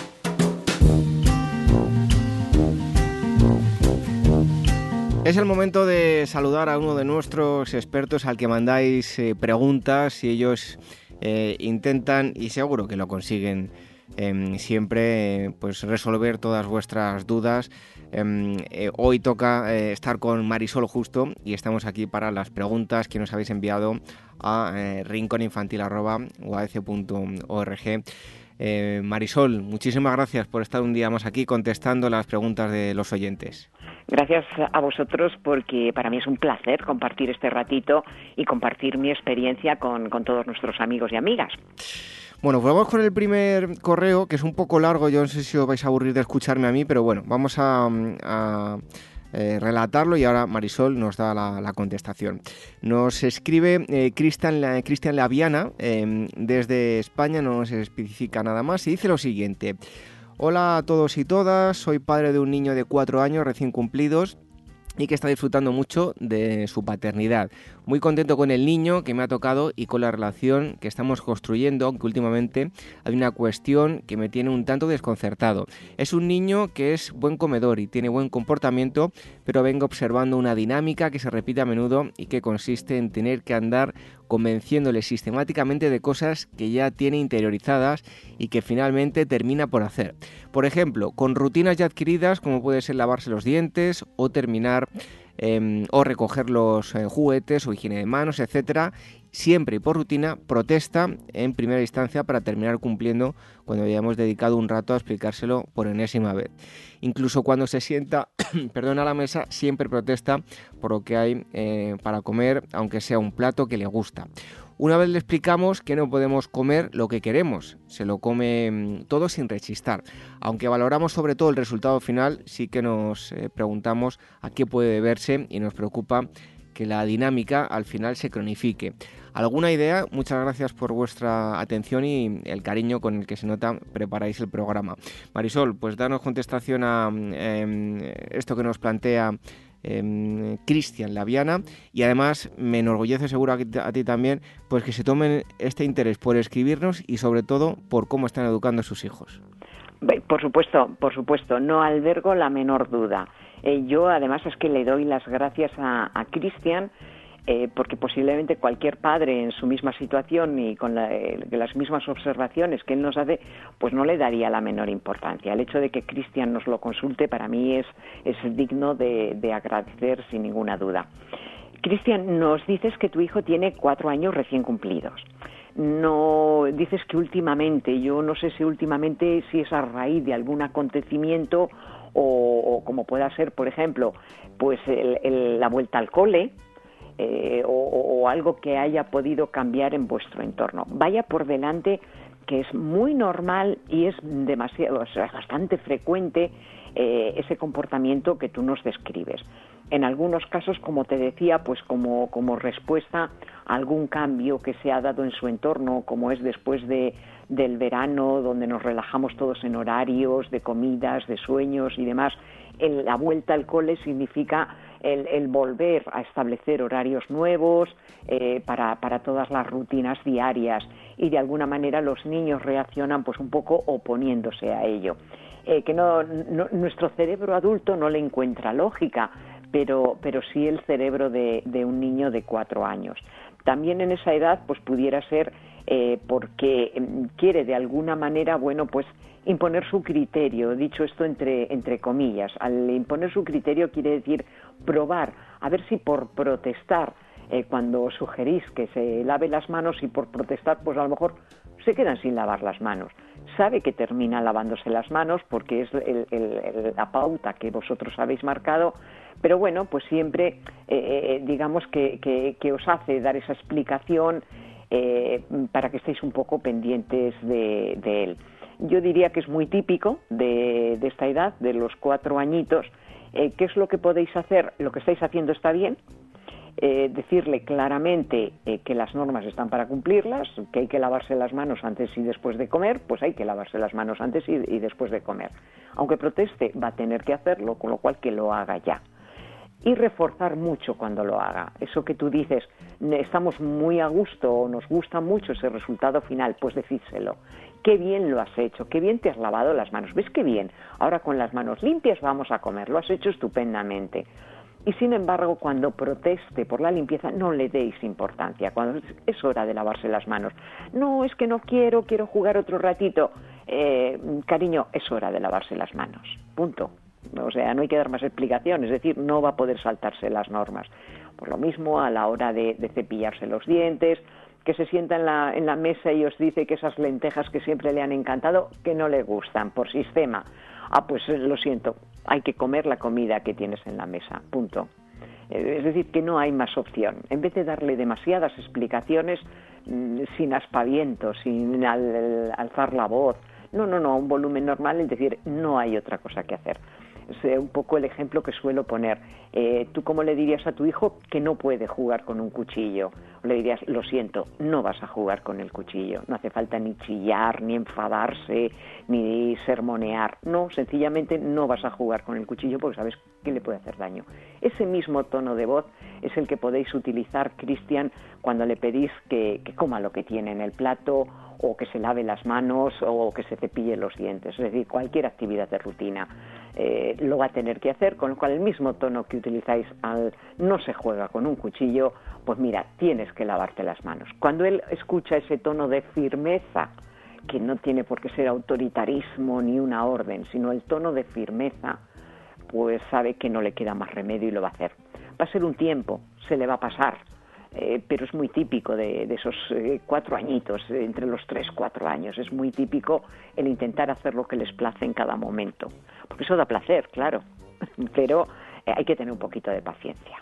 Es el momento de saludar a uno de nuestros expertos al que mandáis eh, preguntas y ellos eh, intentan, y seguro que lo consiguen em, siempre, pues resolver todas vuestras dudas. Em, eh, hoy toca estar con Marisol Justo y estamos aquí para las preguntas que nos habéis enviado a rinconinfantil.org. Marisol, muchísimas gracias por estar un día más aquí contestando las preguntas de los oyentes. Gracias a vosotros porque para mí es un placer compartir este ratito y compartir mi experiencia con, todos nuestros amigos y amigas. Bueno, pues con el primer correo, que es un poco largo, yo no sé si os vais a aburrir de escucharme a mí, pero bueno, vamos a, eh, relatarlo y ahora Marisol nos da la, contestación. Nos escribe eh, Cristian, Cristian Laviana em, desde España, no nos especifica nada más, y dice lo siguiente. Hola a todos y todas, soy padre de un niño de 4 años recién cumplidos y que está disfrutando mucho de su paternidad. Muy contento con el niño que me ha tocado y con la relación que estamos construyendo, aunque últimamente hay una cuestión que me tiene un tanto desconcertado. Es un niño que es buen comedor y tiene buen comportamiento, pero vengo observando una dinámica que se repite a menudo y que consiste en tener que andar convenciéndole sistemáticamente de cosas que ya tiene interiorizadas y que finalmente termina por hacer. Por ejemplo, con rutinas ya adquiridas como puede ser lavarse los dientes o terminar em, o recoger los eh, juguetes o higiene de manos, etcétera, siempre y por rutina protesta en primera instancia para terminar cumpliendo cuando hayamos dedicado un rato a explicárselo por enésima vez. Incluso cuando se sienta, (clears throat) perdón, a la mesa, siempre protesta por lo que hay eh, para comer, aunque sea un plato que le gusta. Una vez le explicamos que no podemos comer lo que queremos, se lo come mm, todo sin rechistar. Aunque valoramos sobre todo el resultado final, sí que nos eh, preguntamos a qué puede deberse y nos preocupa que la dinámica al final se cronifique. ¿Alguna idea? Muchas gracias por vuestra atención y el cariño con el que se nota preparáis el programa. Marisol, pues danos contestación a em, esto que nos plantea em, Cristian Laviana y además me enorgullece seguro a, ti también pues que se tomen este interés por escribirnos y sobre todo por cómo están educando a sus hijos. Por supuesto, por supuesto, no albergo la menor duda. Eh, yo además es que le doy las gracias a, Cristian eh, porque posiblemente cualquier padre en su misma situación y con eh, las mismas observaciones que él nos hace, pues no le daría la menor importancia. El hecho de que Cristian nos lo consulte para mí es, es digno de, de agradecer sin ninguna duda. Cristian, nos dices que tu hijo tiene cuatro años recién cumplidos. No dices que últimamente, yo no sé si últimamente si es a raíz de algún acontecimiento o, como pueda ser, por ejemplo, pues la vuelta al cole, eh, o, algo que haya podido cambiar en vuestro entorno. Vaya por delante que es muy normal y es demasiado, bastante frecuente eh, ese comportamiento que tú nos describes. En algunos casos, como te decía, pues como, como respuesta a algún cambio que se ha dado en su entorno, como es después de, del verano, donde nos relajamos todos en horarios, de comidas, de sueños y demás, la vuelta al cole significa el, volver a establecer horarios nuevos eh, para, todas las rutinas diarias y de alguna manera los niños reaccionan pues un poco oponiéndose a ello. Eh, que no, nuestro cerebro adulto no le encuentra lógica, pero, pero sí el cerebro de, de un niño de cuatro años. También en esa edad pues pudiera ser eh, porque em, quiere de alguna manera, bueno, pues imponer su criterio, dicho esto entre, entre comillas. Al imponer su criterio quiere decir probar, a ver si por protestar, eh, cuando sugerís que se lave las manos y por protestar, pues a lo mejor se quedan sin lavar las manos. Sabe que termina lavándose las manos porque es la pauta que vosotros habéis marcado, pero bueno, pues siempre eh, digamos que, que, os hace dar esa explicación eh, para que estéis un poco pendientes de, él. Yo diría que es muy típico de, esta edad, de los cuatro añitos. Eh, ¿Qué es lo que podéis hacer? Lo que estáis haciendo está bien. Eh, decirle claramente que las normas están para cumplirlas, que hay que lavarse las manos antes y después de comer, pues hay que lavarse las manos antes y después de comer. Aunque proteste, va a tener que hacerlo, con lo cual que lo haga ya y reforzar mucho cuando lo haga. Eso que tú dices, estamos muy a gusto o nos gusta mucho ese resultado final, pues decídselo. Qué bien lo has hecho, qué bien te has lavado las manos. ¿Ves qué bien? Ahora con las manos limpias vamos a comer, lo has hecho estupendamente. Y sin embargo, cuando proteste por la limpieza, no le deis importancia, cuando es hora de lavarse las manos. No, es que no quiero, quiero jugar otro ratito. Eh, cariño, es hora de lavarse las manos. Punto. O sea, no hay que dar más explicación, es decir, no va a poder saltarse las normas. Por lo mismo, a la hora de, cepillarse los dientes, que se sienta en la, en la mesa y os dice que esas lentejas que siempre le han encantado, que no le gustan por sistema. Ah, pues eh, lo siento, hay que comer la comida que tienes en la mesa, punto. Eh, es decir, que no hay más opción. En vez de darle demasiadas explicaciones mm, sin aspaviento, sin alzar la voz, no, no, no, un volumen normal, es decir, no hay otra cosa que hacer es un poco el ejemplo que suelo poner. Eh, ¿Tú cómo le dirías a tu hijo que no puede jugar con un cuchillo? le dirías, lo siento, no vas a jugar con el cuchillo. No hace falta ni chillar, ni enfadarse, ni sermonear. No, sencillamente no vas a jugar con el cuchillo porque sabes que le puede hacer daño. Ese mismo tono de voz es el que podéis utilizar, Cristian, cuando le pedís que, que coma lo que tiene en el plato o que se lave las manos o que se cepille los dientes. Es decir, cualquier actividad de rutina. Eh, lo va a tener que hacer, con lo cual el mismo tono que utilizáis al no se juega con un cuchillo, pues mira, tienes que lavarte las manos. Cuando él escucha ese tono de firmeza, que no tiene por qué ser autoritarismo ni una orden, sino el tono de firmeza, pues sabe que no le queda más remedio y lo va a hacer. va a ser un tiempo, se le va a pasar. Eh, pero es muy típico de, esos eh, cuatro añitos, entre los tres, cuatro años. Es muy típico el intentar hacer lo que les place en cada momento. Porque eso da placer, claro, (laughs) pero hay que tener un poquito de paciencia.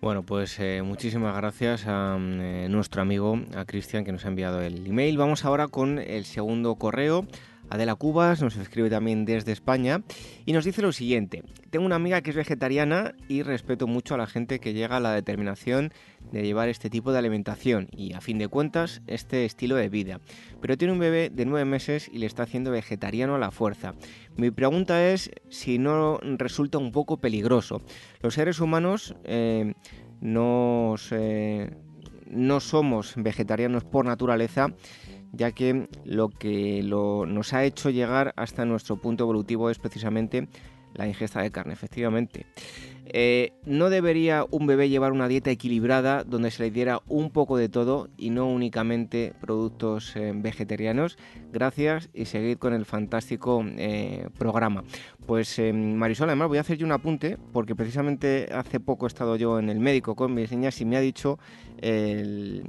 Bueno, pues muchísimas gracias a nuestro amigo, a Cristian, que nos ha enviado el email. Vamos ahora con el segundo correo Adela Cubas nos escribe también desde España y nos dice lo siguiente. Tengo una amiga que es vegetariana y respeto mucho a la gente que llega a la determinación de llevar este tipo de alimentación y a fin de cuentas este estilo de vida. Pero tiene un bebé de nueve meses y le está haciendo vegetariano a la fuerza. Mi pregunta es si no resulta un poco peligroso. Los seres humanos eh, eh, no somos vegetarianos por naturaleza ya que lo que nos ha hecho llegar hasta nuestro punto evolutivo es precisamente la ingesta de carne, efectivamente. Eh, no debería un bebé llevar una dieta equilibrada donde se le diera un poco de todo y no únicamente productos eh, vegetarianos. Gracias y seguid con el fantástico eh, programa. Pues Marisol, además voy a hacer yo un apunte porque precisamente hace poco he estado yo en el médico con mis niñas y me ha dicho el,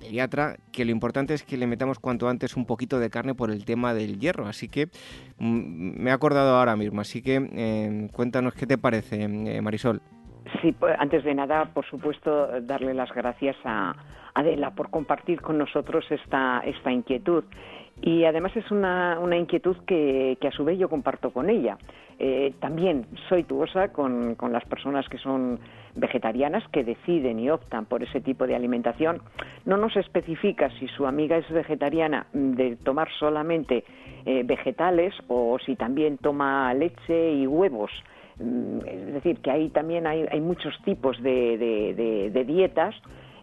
pediatra que lo importante es que le metamos cuanto antes un poquito de carne por el tema del hierro. Así que mm, me he acordado ahora mismo. Así que cuéntanos qué te parece Marisol. Sí, pues, antes de nada, por supuesto, darle las gracias a Adela por compartir con nosotros esta, esta inquietud. Y además es una, una inquietud que, a su vez yo comparto con ella. Eh, también soy tuosa con, con las personas que son vegetarianas que deciden y optan por ese tipo de alimentación. No nos especifica si su amiga es vegetariana de tomar solamente eh, vegetales o si también toma leche y huevos. Mm, es decir, que ahí también hay, muchos tipos de, dietas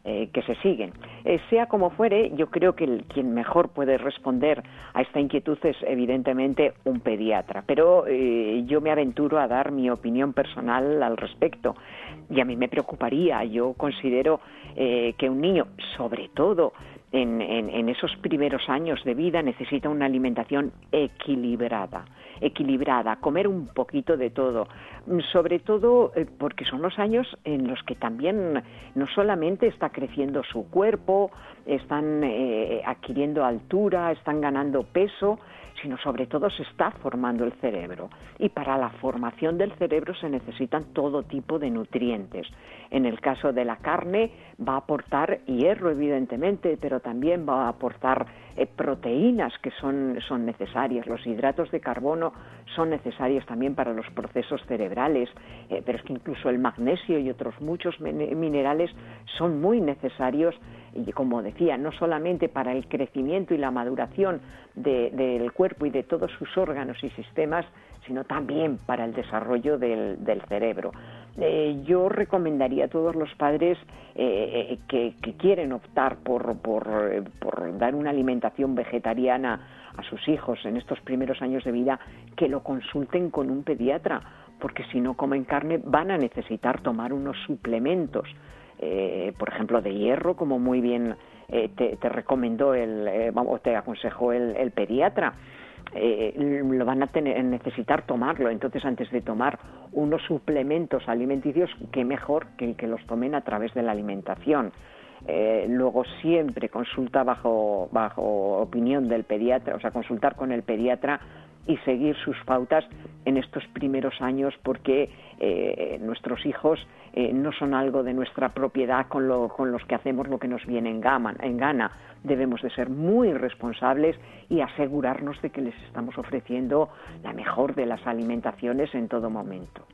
eh, que se siguen. Eh, sea como fuere, yo creo que quien mejor puede responder a esta inquietud es evidentemente un pediatra, pero eh, yo me aventuro a dar mi opinión personal al respecto y a mí me preocuparía, yo considero que un niño, sobre todo en, esos primeros años de vida necesita una alimentación equilibrada, equilibrada, comer un poquito de todo, sobre todo eh, porque son los años en los que también no solamente está creciendo su cuerpo, están eh, adquiriendo altura, están ganando peso, sino sobre todo se está formando el cerebro. Y para la formación del cerebro se necesitan todo tipo de nutrientes. En el caso de la carne va a aportar hierro, evidentemente, pero también va a aportar eh, proteínas que son, son necesarias. Los hidratos de carbono son necesarios también para los procesos cerebrales, eh, pero es que incluso el magnesio y otros muchos minerales son muy necesarios y como decía, no solamente para el crecimiento y la maduración del cuerpo y de todos sus órganos y sistemas, sino también para el desarrollo del, cerebro. Eh, yo recomendaría a todos los padres eh, que, quieren optar por, por dar una alimentación vegetariana a sus hijos en estos primeros años de vida, que lo consulten con un pediatra, porque si no comen carne van a necesitar tomar unos suplementos eh, por ejemplo, de hierro, como muy bien eh, te, recomendó el, eh, vamos, te aconsejó el, pediatra. Lo van a tener, necesitar tomarlo. Entonces, antes de tomar unos suplementos alimenticios, qué mejor que, que los tomen a través de la alimentación. Luego siempre consulta bajo, bajo opinión del pediatra, o sea, consultar con el pediatra y seguir sus pautas en estos primeros años porque nuestros hijos eh, no son algo de nuestra propiedad con, lo, con los que hacemos lo que nos viene en, en gana. Debemos de ser muy responsables y asegurarnos de que les estamos ofreciendo la mejor de las alimentaciones en todo momento.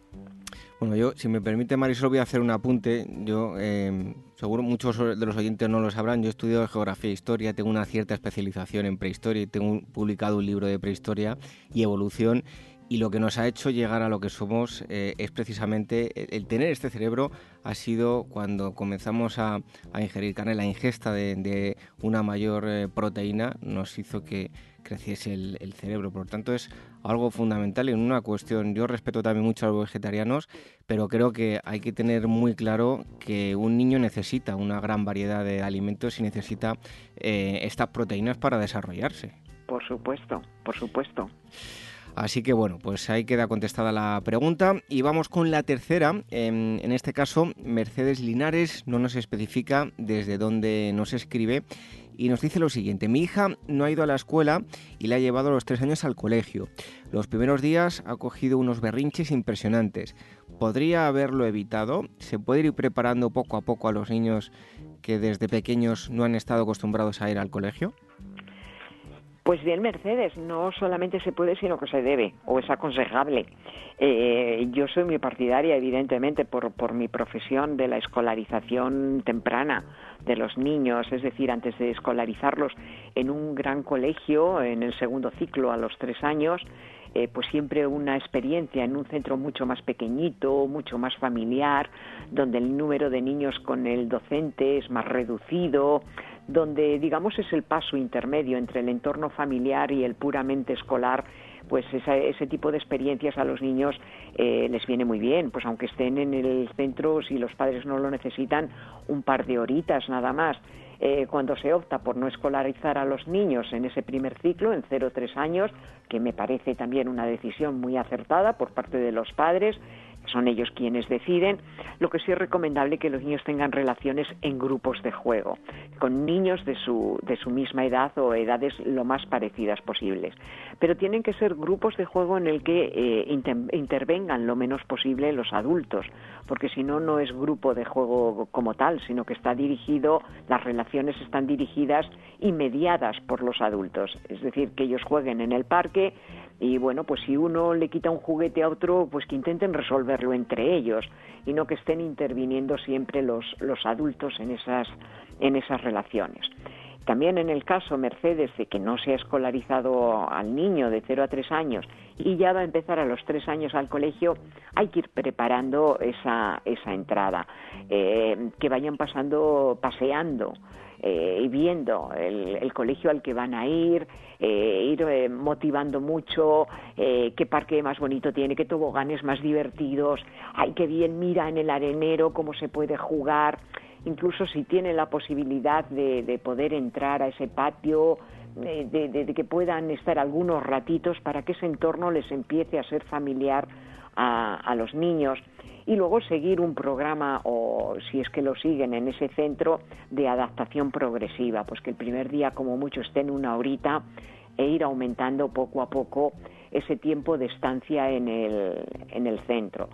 Bueno, yo, si me permite, Marisol, voy a hacer un apunte. Yo, eh, seguro muchos de los oyentes no lo sabrán, yo he estudiado geografía e historia, tengo una cierta especialización en prehistoria y tengo publicado un libro de prehistoria y evolución. Y lo que nos ha hecho llegar a lo que somos eh, es precisamente el, tener este cerebro ha sido cuando comenzamos a, ingerir carne, la ingesta de, una mayor eh, proteína nos hizo que creciese el, cerebro. Por lo tanto, es algo fundamental y una cuestión, yo respeto también mucho a los vegetarianos, pero creo que hay que tener muy claro que un niño necesita una gran variedad de alimentos y necesita eh, estas proteínas para desarrollarse. Por supuesto, por supuesto. Así que bueno, pues ahí queda contestada la pregunta y vamos con la tercera. En, en este caso, Mercedes Linares no nos especifica desde dónde nos escribe y nos dice lo siguiente, mi hija no ha ido a la escuela y le ha llevado los tres años al colegio. Los primeros días ha cogido unos berrinches impresionantes. ¿Podría haberlo evitado? ¿Se puede ir preparando poco a poco a los niños que desde pequeños no han estado acostumbrados a ir al colegio? Pues bien, Mercedes, no solamente se puede, sino que se debe, o es aconsejable. Eh, yo soy muy partidaria, evidentemente, por, por mi profesión de la escolarización temprana de los niños, es decir, antes de escolarizarlos en un gran colegio, en el segundo ciclo a los tres años, eh, pues siempre una experiencia en un centro mucho más pequeñito, mucho más familiar, donde el número de niños con el docente es más reducido, donde digamos es el paso intermedio entre el entorno familiar y el puramente escolar pues ese tipo de experiencias a los niños eh, les viene muy bien, pues aunque estén en el centro, si los padres no lo necesitan, un par de horitas nada más. Eh, cuando se opta por no escolarizar a los niños en ese primer ciclo, en 0-3 años, que me parece también una decisión muy acertada por parte de los padres, son ellos quienes deciden. Lo que sí es recomendable que los niños tengan relaciones en grupos de juego, con niños de su, de su misma edad o edades lo más parecidas posibles. Pero tienen que ser grupos de juego en el que eh, intervengan lo menos posible los adultos, porque si no, no es grupo de juego como tal, sino que está dirigido, las relaciones están dirigidas y mediadas por los adultos. Es decir, que ellos jueguen en el parque, y bueno, pues si uno le quita un juguete a otro, pues que intenten resolverlo entre ellos y no que estén interviniendo siempre los, los adultos en esas, en esas relaciones. También en el caso, Mercedes, de que no se ha escolarizado al niño de 0 a 3 años y ya va a empezar a los 3 años al colegio, hay que ir preparando esa, esa entrada, eh, que vayan pasando, paseando eh, y viendo el, colegio al que van a ir, eh, ir eh, motivando mucho, qué parque más bonito tiene, qué toboganes más divertidos, ay, qué bien mira en el arenero cómo se puede jugar, incluso si tiene la posibilidad de, poder entrar a ese patio, de, que puedan estar algunos ratitos para que ese entorno les empiece a ser familiar a los niños y luego seguir un programa o si es que lo siguen en ese centro de adaptación progresiva, pues que el primer día como mucho estén una horita e ir aumentando poco a poco ese tiempo de estancia en el, en el centro.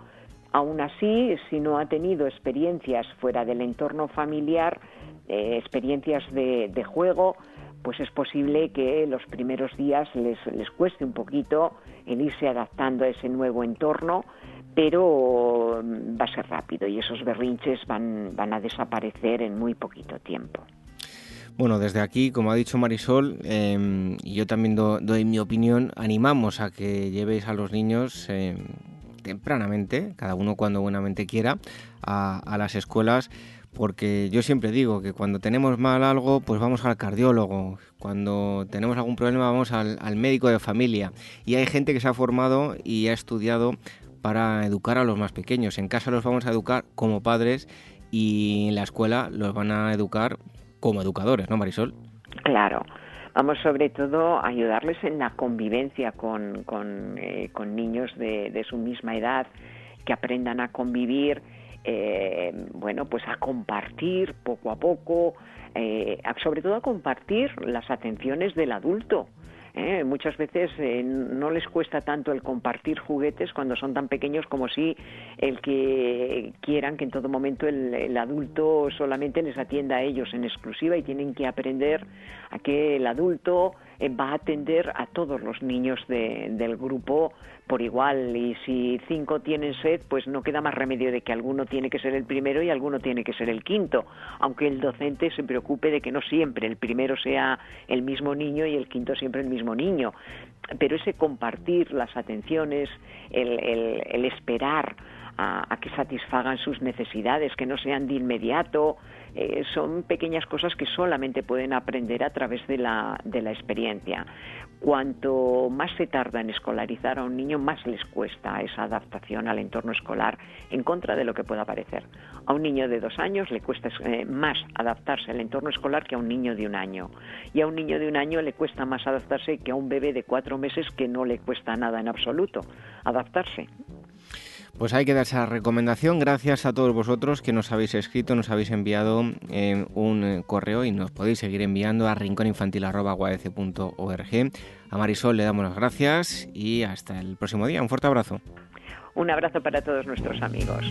Aún así, si no ha tenido experiencias fuera del entorno familiar, eh, experiencias de, de, juego, pues es posible que los primeros días les, les cueste un poquito el irse adaptando a ese nuevo entorno, pero mm, va a ser rápido y esos berrinches van, van a desaparecer en muy poquito tiempo. Bueno, desde aquí, como ha dicho Marisol, em, y yo también doy mi opinión, animamos a que llevéis a los niños em, tempranamente, cada uno cuando buenamente quiera, a, las escuelas, porque yo siempre digo que cuando tenemos mal algo, pues vamos al cardiólogo, cuando tenemos algún problema vamos al, al médico de familia, y hay gente que se ha formado y ha estudiado para educar a los más pequeños. En casa los vamos a educar como padres y en la escuela los van a educar como educadores, ¿no, Marisol? Claro. Vamos sobre todo a ayudarles en la convivencia con, con, eh, niños de, su misma edad, que aprendan a convivir, eh, bueno, pues a compartir poco a poco, eh, sobre todo a compartir las atenciones del adulto. ¿Eh? Muchas veces eh, no les cuesta tanto el compartir juguetes cuando son tan pequeños como si el que quieran que en todo momento el, adulto solamente les atienda a ellos en exclusiva y tienen que aprender a que el adulto eh, va a atender a todos los niños del grupo por igual y si cinco tienen sed, pues no queda más remedio de que alguno tiene que ser el primero y alguno tiene que ser el quinto, aunque el docente se preocupe de que no siempre el primero sea el mismo niño y el quinto siempre el mismo niño. Pero ese compartir las atenciones, el, esperar a, que satisfagan sus necesidades, que no sean de inmediato, eh, son pequeñas cosas que solamente pueden aprender a través de la, de la experiencia cuanto más se tarda en escolarizar a un niño, más les cuesta esa adaptación al entorno escolar, en contra de lo que pueda parecer. A un niño de dos años le cuesta eh, más adaptarse al entorno escolar que a un niño de un año. Y a un niño de un año le cuesta más adaptarse que a un bebé de cuatro meses que no le cuesta nada en absoluto adaptarse. Pues hay que dar esa recomendación. Gracias a todos vosotros que nos habéis escrito, nos habéis enviado eh, un eh, correo y nos podéis seguir enviando a rincóninfantil.org. A Marisol le damos las gracias y hasta el próximo día. Un fuerte abrazo. Un abrazo para todos nuestros amigos.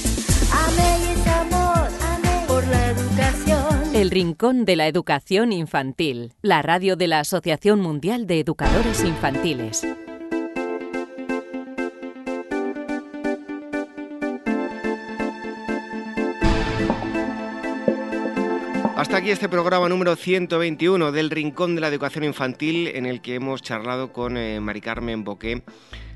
El Rincón de la Educación Infantil, la radio de la Asociación Mundial de Educadores Infantiles. Hasta aquí este programa número 121 del Rincón de la Educación Infantil en el que hemos charlado con eh, Mari Carmen Boqué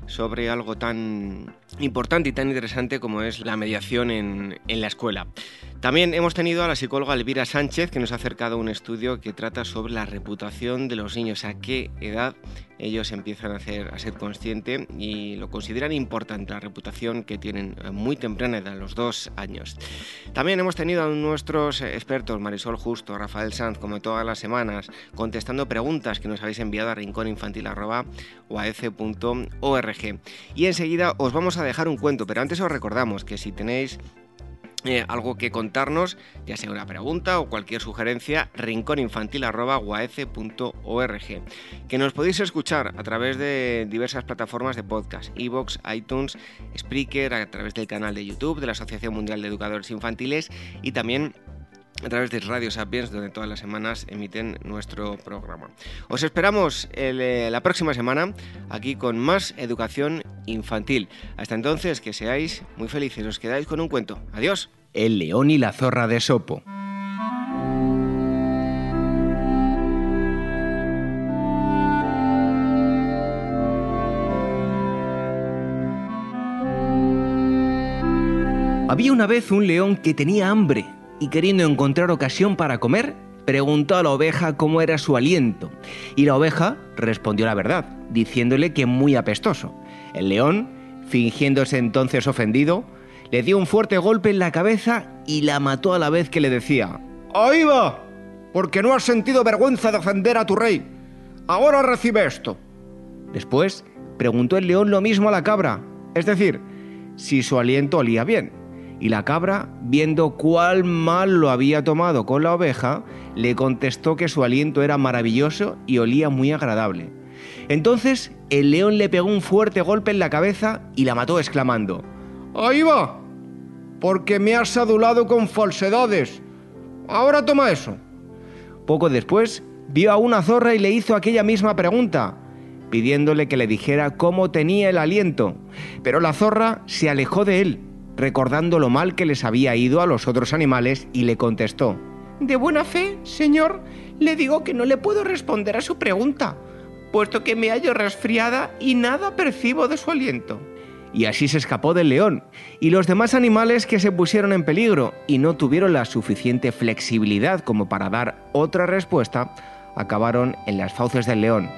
sobre algo tan importante y tan interesante como es la mediación en, en la escuela. También hemos tenido a la psicóloga Elvira Sánchez que nos ha acercado un estudio que trata sobre la reputación de los niños, a qué edad ellos empiezan a, hacer, a ser conscientes y lo consideran importante, la reputación que tienen muy temprana edad, los dos años. También hemos tenido a nuestros expertos, Marisol Justo, Rafael Sanz, como todas las semanas, contestando preguntas que nos habéis enviado a rincóninfantil.org. Y enseguida os vamos a dejar un cuento, pero antes os recordamos que si tenéis eh, algo que contarnos, ya sea una pregunta o cualquier sugerencia, rincóninfantil.org. Que nos podéis escuchar a través de diversas plataformas de podcast, Evox, iTunes, Spreaker, a través del canal de YouTube de la Asociación Mundial de Educadores Infantiles y también a través de Radio Sapiens, donde todas las semanas emiten nuestro programa. Os esperamos eh, la próxima semana aquí con más educación infantil. Hasta entonces, que seáis muy felices. Os quedáis con un cuento. Adiós. El león y la zorra de Sopo. Había una vez un león que tenía hambre y queriendo encontrar ocasión para comer, preguntó a la oveja cómo era su aliento. Y la oveja respondió la verdad, diciéndole que muy apestoso. El león, fingiéndose entonces ofendido, le dio un fuerte golpe en la cabeza y la mató a la vez que le decía, ¡Ahí va! Porque no has sentido vergüenza de ofender a tu rey. Ahora recibe esto. Después preguntó el león lo mismo a la cabra, es decir, si su aliento olía bien. Y la cabra, viendo cuál mal lo había tomado con la oveja, le contestó que su aliento era maravilloso y olía muy agradable. Entonces el león le pegó un fuerte golpe en la cabeza y la mató exclamando, Ahí va, porque me has adulado con falsedades. Ahora toma eso. Poco después, vio a una zorra y le hizo aquella misma pregunta, pidiéndole que le dijera cómo tenía el aliento. Pero la zorra se alejó de él recordando lo mal que les había ido a los otros animales, y le contestó, De buena fe, señor, le digo que no le puedo responder a su pregunta, puesto que me hallo resfriada y nada percibo de su aliento. Y así se escapó del león, y los demás animales que se pusieron en peligro y no tuvieron la suficiente flexibilidad como para dar otra respuesta, acabaron en las fauces del león,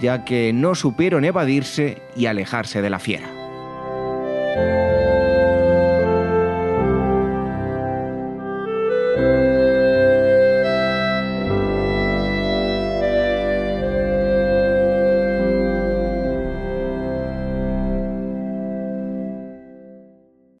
ya que no supieron evadirse y alejarse de la fiera.